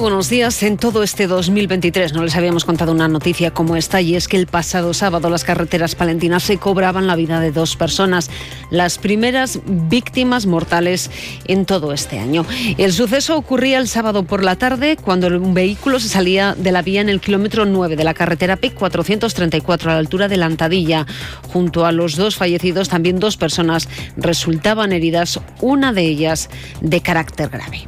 Buenos días. En todo este 2023 no les habíamos contado una noticia como esta y es que el pasado sábado las carreteras palentinas se cobraban la vida de dos personas, las primeras víctimas mortales en todo este año. El suceso ocurría el sábado por la tarde cuando un vehículo se salía de la vía en el kilómetro 9 de la carretera PIC 434 a la altura de la Antadilla. Junto a los dos fallecidos también dos personas resultaban heridas, una de ellas de carácter grave.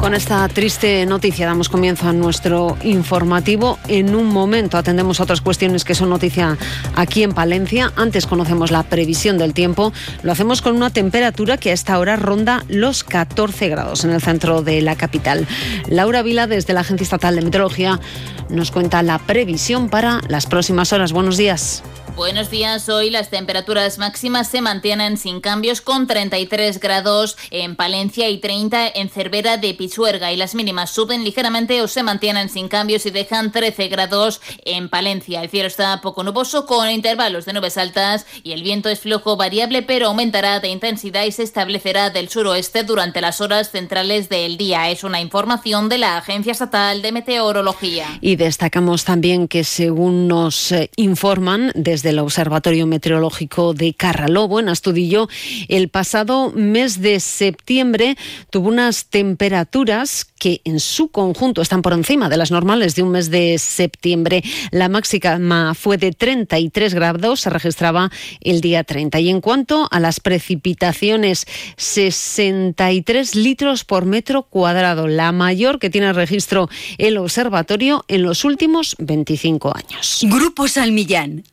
Con esta triste noticia damos comienzo a nuestro informativo. En un momento atendemos a otras cuestiones que son noticia aquí en Palencia. Antes conocemos la previsión del tiempo. Lo hacemos con una temperatura que a esta hora ronda los 14 grados en el centro de la capital. Laura Vila, desde la Agencia Estatal de Meteorología, nos cuenta la previsión para las próximas horas. Buenos días. Buenos días. Hoy las temperaturas máximas se mantienen sin cambios con 33 grados en Palencia y 30 en Cervera de Pichuerga y las mínimas suben ligeramente o se mantienen sin cambios y dejan 13 grados en Palencia. El cielo está poco nuboso con intervalos de nubes altas y el viento es flojo variable pero aumentará de intensidad y se establecerá del suroeste durante las horas centrales del día. Es una información de la Agencia Estatal de Meteorología. Y destacamos también que según nos eh, informan desde del Observatorio Meteorológico de Carralobo, en Astudillo, el pasado mes de septiembre tuvo unas temperaturas que en su conjunto están por encima de las normales de un mes de septiembre. La máxima fue de 33 grados, se registraba el día 30. Y en cuanto a las precipitaciones, 63 litros por metro cuadrado, la mayor que tiene registro el observatorio en los últimos 25 años. Grupo Salmillán,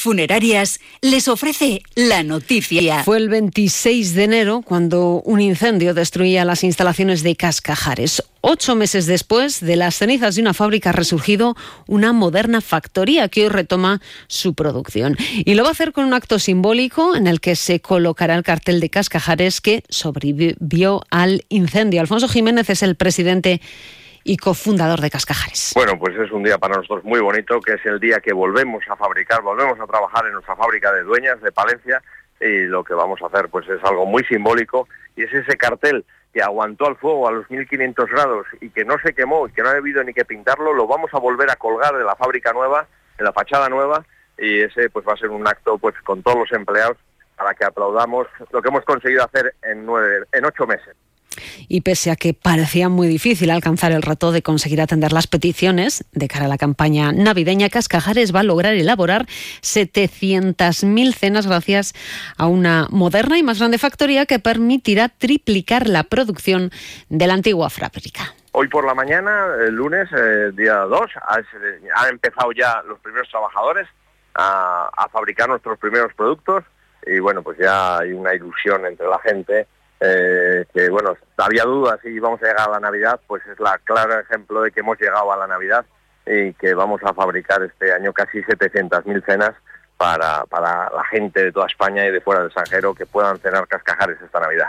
Funerarias, les ofrece la noticia. Fue el 26 de enero cuando un incendio destruía las instalaciones de Cascajares. Ocho meses después de las cenizas de una fábrica ha resurgido una moderna factoría que hoy retoma su producción. Y lo va a hacer con un acto simbólico en el que se colocará el cartel de Cascajares que sobrevivió al incendio. Alfonso Jiménez es el presidente y cofundador de Cascajares. Bueno, pues es un día para nosotros muy bonito, que es el día que volvemos a fabricar, volvemos a trabajar en nuestra fábrica de dueñas de Palencia y lo que vamos a hacer pues es algo muy simbólico y es ese cartel que aguantó al fuego a los 1500 grados y que no se quemó y que no ha habido ni que pintarlo, lo vamos a volver a colgar de la fábrica nueva, en la fachada nueva y ese pues va a ser un acto pues con todos los empleados para que aplaudamos lo que hemos conseguido hacer en nueve, en ocho meses. Y pese a que parecía muy difícil alcanzar el reto de conseguir atender las peticiones de cara a la campaña navideña, Cascajares va a lograr elaborar 700.000 cenas gracias a una moderna y más grande factoría que permitirá triplicar la producción de la antigua fábrica. Hoy por la mañana, el lunes, eh, día 2, han empezado ya los primeros trabajadores a, a fabricar nuestros primeros productos y bueno, pues ya hay una ilusión entre la gente eh, que bueno, había dudas si íbamos a llegar a la Navidad, pues es la claro ejemplo de que hemos llegado a la Navidad y que vamos a fabricar este año casi 700.000 cenas para, para la gente de toda España y de fuera del extranjero que puedan cenar cascajares esta Navidad.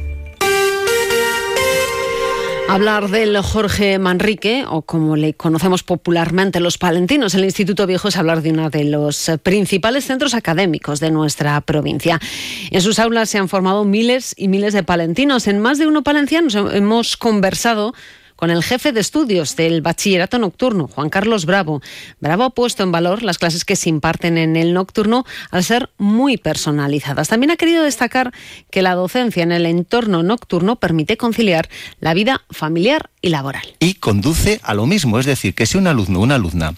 Hablar del Jorge Manrique, o como le conocemos popularmente los palentinos, el Instituto Viejo, es hablar de uno de los principales centros académicos de nuestra provincia. En sus aulas se han formado miles y miles de palentinos. En más de uno palencianos hemos conversado con el jefe de estudios del bachillerato nocturno, Juan Carlos Bravo. Bravo ha puesto en valor las clases que se imparten en el nocturno al ser muy personalizadas. También ha querido destacar que la docencia en el entorno nocturno permite conciliar la vida familiar y laboral. Y conduce a lo mismo, es decir, que si un alumno o una alumna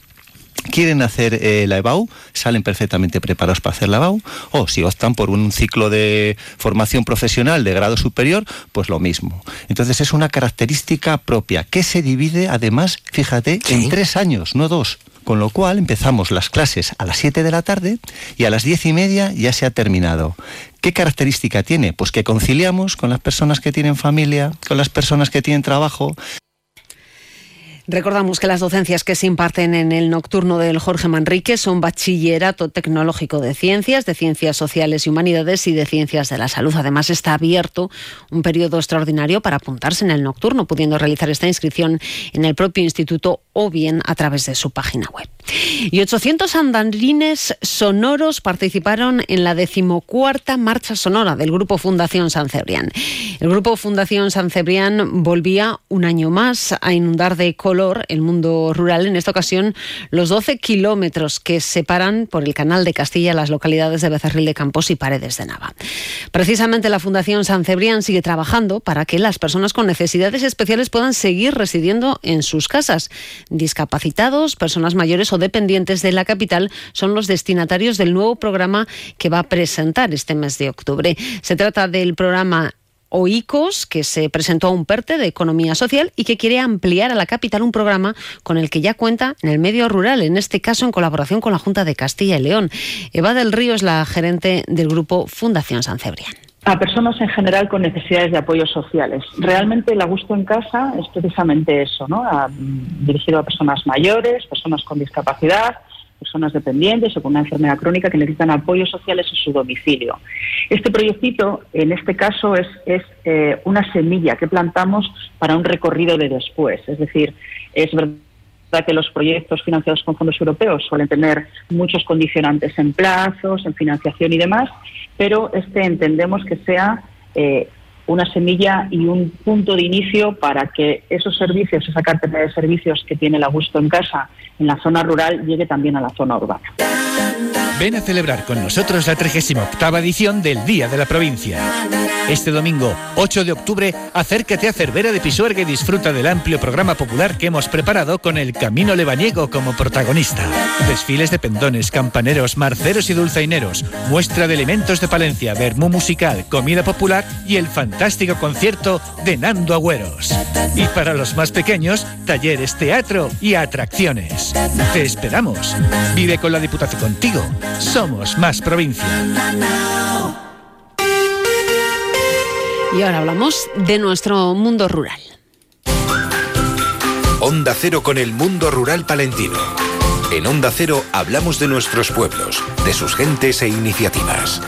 quieren hacer eh, la EBAU, salen perfectamente preparados para hacer la EBAU, o si optan por un ciclo de formación profesional de grado superior, pues lo mismo. Entonces es una característica propia que se divide además, fíjate, en tres años, no dos. Con lo cual empezamos las clases a las 7 de la tarde y a las diez y media ya se ha terminado. ¿Qué característica tiene? Pues que conciliamos con las personas que tienen familia, con las personas que tienen trabajo, Recordamos que las docencias que se imparten en el nocturno del Jorge Manrique son bachillerato tecnológico de ciencias, de ciencias sociales y humanidades y de ciencias de la salud. Además está abierto un periodo extraordinario para apuntarse en el nocturno, pudiendo realizar esta inscripción en el propio instituto o bien a través de su página web. Y 800 andarines sonoros participaron en la decimocuarta marcha sonora del Grupo Fundación San Cebrián. El Grupo Fundación San Cebrián volvía un año más a inundar de color el mundo rural, en esta ocasión los 12 kilómetros que separan por el canal de Castilla las localidades de Becerril de Campos y Paredes de Nava. Precisamente la Fundación San Cebrián sigue trabajando para que las personas con necesidades especiales puedan seguir residiendo en sus casas. Discapacitados, personas mayores o dependientes de la capital son los destinatarios del nuevo programa que va a presentar este mes de octubre. Se trata del programa OICOS, que se presentó a un PERTE de Economía Social y que quiere ampliar a la capital un programa con el que ya cuenta en el medio rural, en este caso en colaboración con la Junta de Castilla y León. Eva del Río es la gerente del grupo Fundación San Cebrián a personas en general con necesidades de apoyos sociales. Realmente el Gusto en Casa es precisamente eso, ¿no? dirigido a personas mayores, personas con discapacidad, personas dependientes o con una enfermedad crónica que necesitan apoyos sociales en su domicilio. Este proyectito, en este caso, es, es eh, una semilla que plantamos para un recorrido de después. Es decir, es verdad que los proyectos financiados con fondos europeos suelen tener muchos condicionantes en plazos, en financiación y demás, pero este entendemos que sea eh, una semilla y un punto de inicio para que esos servicios, esa cartera de servicios que tiene el Augusto en casa en la zona rural, llegue también a la zona urbana. Ven a celebrar con nosotros la 38 edición del Día de la Provincia. Este domingo, 8 de octubre, acércate a Cervera de Pisuerga y disfruta del amplio programa popular que hemos preparado con el Camino Lebaniego como protagonista. Desfiles de pendones, campaneros, marceros y dulzaineros, muestra de elementos de Palencia, vermú musical, comida popular y el fantástico concierto de Nando Agüeros. Y para los más pequeños, talleres, teatro y atracciones. Te esperamos. Vive con la Diputación contigo. Somos más provincia. Y ahora hablamos de nuestro mundo rural. Onda Cero con el mundo rural palentino. En Onda Cero hablamos de nuestros pueblos, de sus gentes e iniciativas.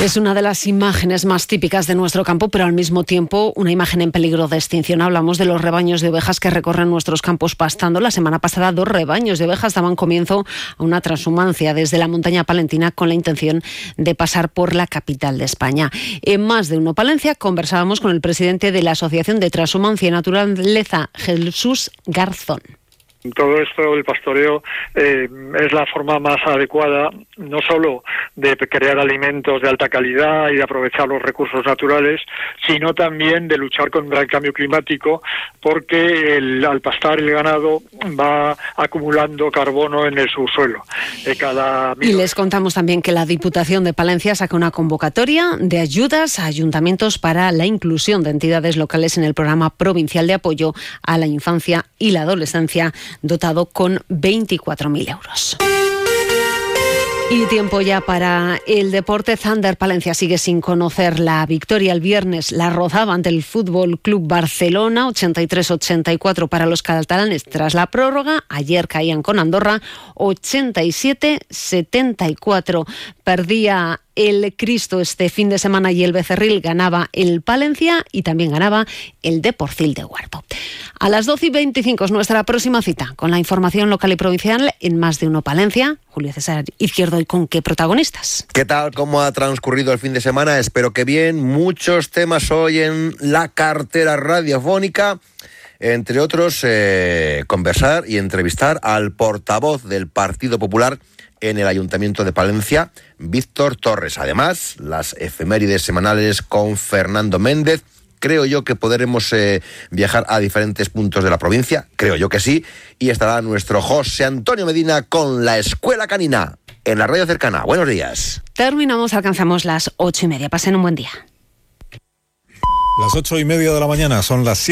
Es una de las imágenes más típicas de nuestro campo, pero al mismo tiempo una imagen en peligro de extinción. Hablamos de los rebaños de ovejas que recorren nuestros campos pastando. La semana pasada dos rebaños de ovejas daban comienzo a una transhumancia desde la montaña palentina con la intención de pasar por la capital de España. En más de uno Palencia conversábamos con el presidente de la Asociación de Transhumancia y Naturaleza, Jesús Garzón. Todo esto, el pastoreo, eh, es la forma más adecuada, no solo de crear alimentos de alta calidad y de aprovechar los recursos naturales, sino también de luchar contra el cambio climático, porque al pastar el ganado va acumulando carbono en el subsuelo. cada... Y les contamos también que la Diputación de Palencia saca una convocatoria de ayudas a ayuntamientos para la inclusión de entidades locales en el programa provincial de apoyo a la infancia y la adolescencia dotado con 24.000 euros. Y tiempo ya para el deporte. Thunder Palencia sigue sin conocer la victoria el viernes. La rozaba ante el Fútbol Club Barcelona, 83-84 para los catalanes tras la prórroga. Ayer caían con Andorra, 87-74. Perdía el Cristo este fin de semana y el Becerril ganaba el Palencia y también ganaba el Deporcil de Huerto. A las 12 y 25 es nuestra próxima cita con la información local y provincial en Más de Uno Palencia. Julio César Izquierdo y con qué protagonistas. ¿Qué tal? ¿Cómo ha transcurrido el fin de semana? Espero que bien. Muchos temas hoy en la cartera radiofónica entre otros, eh, conversar y entrevistar al portavoz del Partido Popular en el Ayuntamiento de Palencia, Víctor Torres. Además, las efemérides semanales con Fernando Méndez. Creo yo que podremos eh, viajar a diferentes puntos de la provincia, creo yo que sí, y estará nuestro José Antonio Medina con la Escuela Canina en la radio cercana. Buenos días. Terminamos, alcanzamos las ocho y media. Pasen un buen día. Las ocho y media de la mañana son las siete.